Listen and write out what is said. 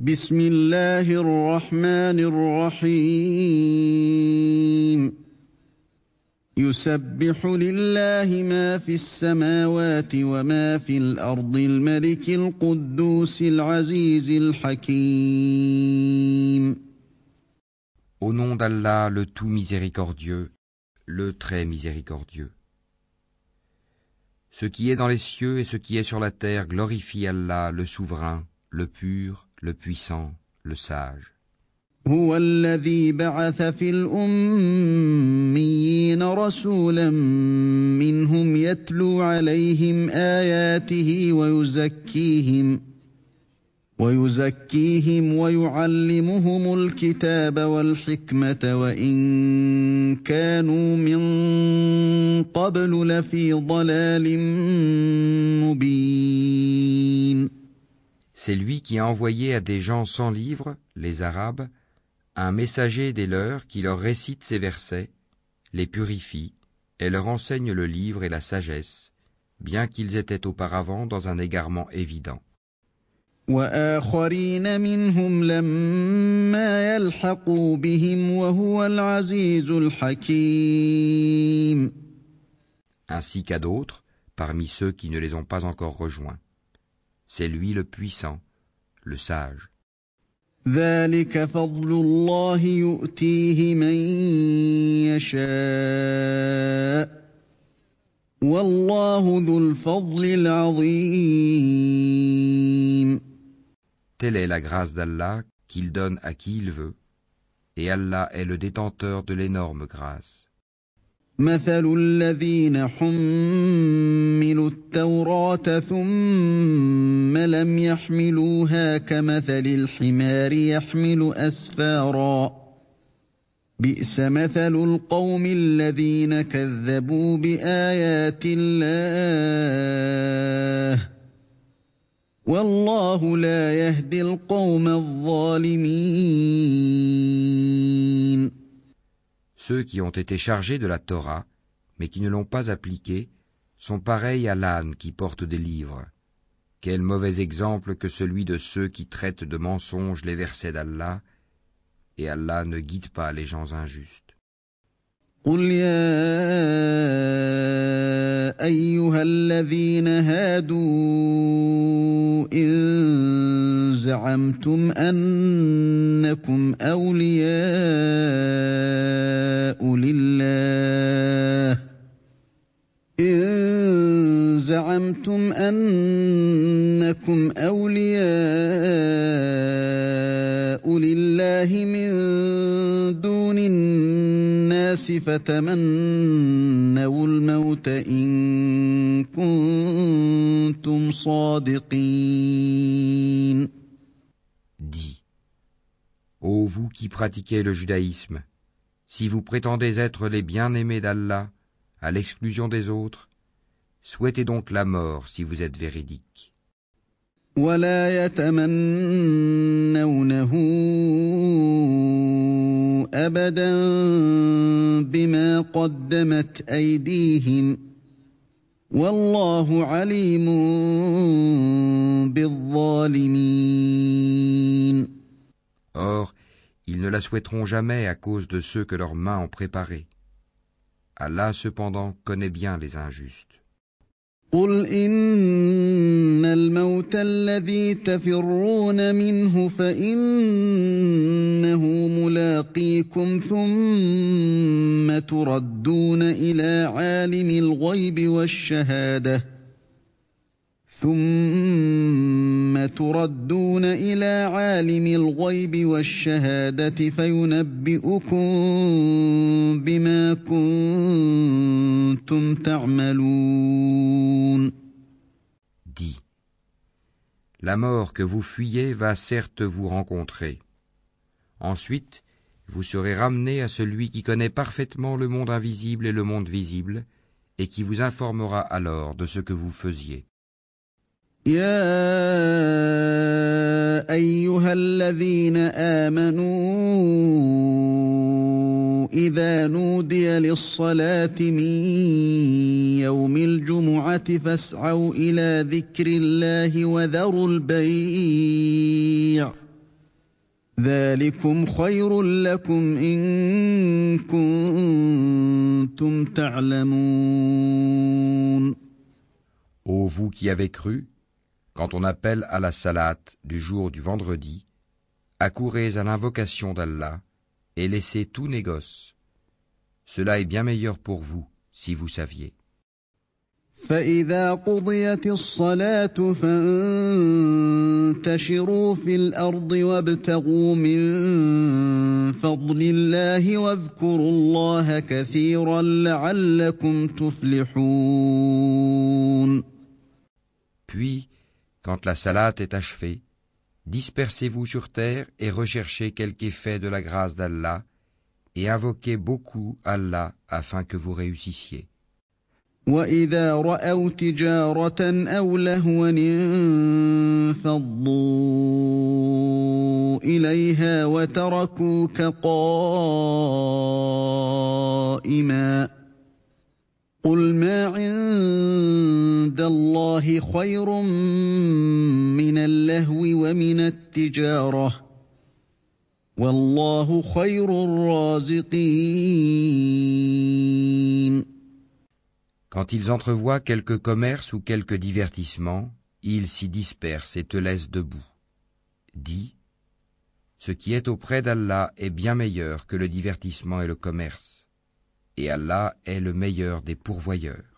بسم الله الرحمن الرحيم يسبح لله ما في السماوات وما في الارض الملك القدوس العزيز الحكيم Au nom d'Allah, le tout miséricordieux, le très miséricordieux. Ce qui est dans les cieux et ce qui est sur la terre glorifie Allah, le souverain, le pur, le puissant, le sage. هو الذي بعث في الأميين رسولا منهم يتلو عليهم آياته ويزكيهم ويزكيهم ويعلمهم الكتاب والحكمة وإن كانوا من قبل لفي ضلال مبين C'est lui qui a envoyé à des gens sans livre, les Arabes, un messager des leurs qui leur récite ces versets, les purifie et leur enseigne le livre et la sagesse, bien qu'ils étaient auparavant dans un égarement évident. Ainsi qu'à d'autres, parmi ceux qui ne les ont pas encore rejoints. C'est lui le puissant, le sage. ذلك فضل الله يؤتيه من يشاء والله ذو الفضل العظيم Telle est la grâce d'Allah qu'il donne à qui il veut, et Allah est le détenteur de l'énorme grâce. مثل الذين حملوا التوراة ثم لم يحملوها كمثل الحمار يحمل أسفارا. بئس مثل القوم الذين كذبوا بآيات الله. والله لا يهدي القوم الظالمين. Ceux qui ont été chargés de la Torah, mais qui ne l'ont pas appliquée, sont pareils à l'âne qui porte des livres. Quel mauvais exemple que celui de ceux qui traitent de mensonges les versets d'Allah, et Allah ne guide pas les gens injustes. قل يا ايها الذين هادوا ان زعمتم أنكم أولياء لله. إن زعمتم أنكم أولياء لله من دون الناس فتمنوا الموت إن كنتم صادقين. ô vous qui pratiquez le judaïsme, si vous prétendez être les bien-aimés d'Allah, à l'exclusion des autres, souhaitez donc la mort si vous êtes véridique. ولا يتمنونه أبدا بما قدمت أيديهم والله عليم بالظالمين Or, ils ne la souhaiteront jamais à cause de ceux que leurs mains ont préparés. Allah cependant connaît bien les injustes. قل إن الموت الذي تفرون منه فإنه ملاقيكم ثم تردون إلى عالم الغيب والشهادة ثم تردون إلى عالم الغيب والشهادة فينبئكم بما كنتم تعملون Dis, la mort que vous fuyez va certes vous rencontrer. Ensuite, vous serez ramené à celui qui connaît parfaitement le monde invisible et le monde visible, et qui vous informera alors de ce que vous faisiez. يا أيها الذين آمنوا إذا نودي للصلاة من يوم الجمعة فاسعوا إلى ذكر الله وذروا البيع. ذلكم خير لكم إن كنتم تعلمون. Ô vous qui avez cru, quand on appelle à la salate du jour du vendredi, accourez à l'invocation d'Allah et laissez tout négoce. Cela est bien meilleur pour vous si vous saviez. فإذا قضيت الصلاة فانتشروا في الأرض وابتغوا من فضل الله واذكروا الله كثيرا لعلكم تفلحون Puis, quand la salate est achevée, dispersez-vous sur terre et recherchez quelque effet de la grâce d'Allah et invoquez beaucoup Allah afin que vous réussissiez. واذا راوا تجاره او لهوا انفضوا اليها وتركوك قائما قل ما عند الله خير من اللهو ومن التجاره والله خير الرازقين Quand ils entrevoient quelque commerce ou quelque divertissement, ils s'y dispersent et te laissent debout. Dis, ce qui est auprès d'Allah est bien meilleur que le divertissement et le commerce, et Allah est le meilleur des pourvoyeurs.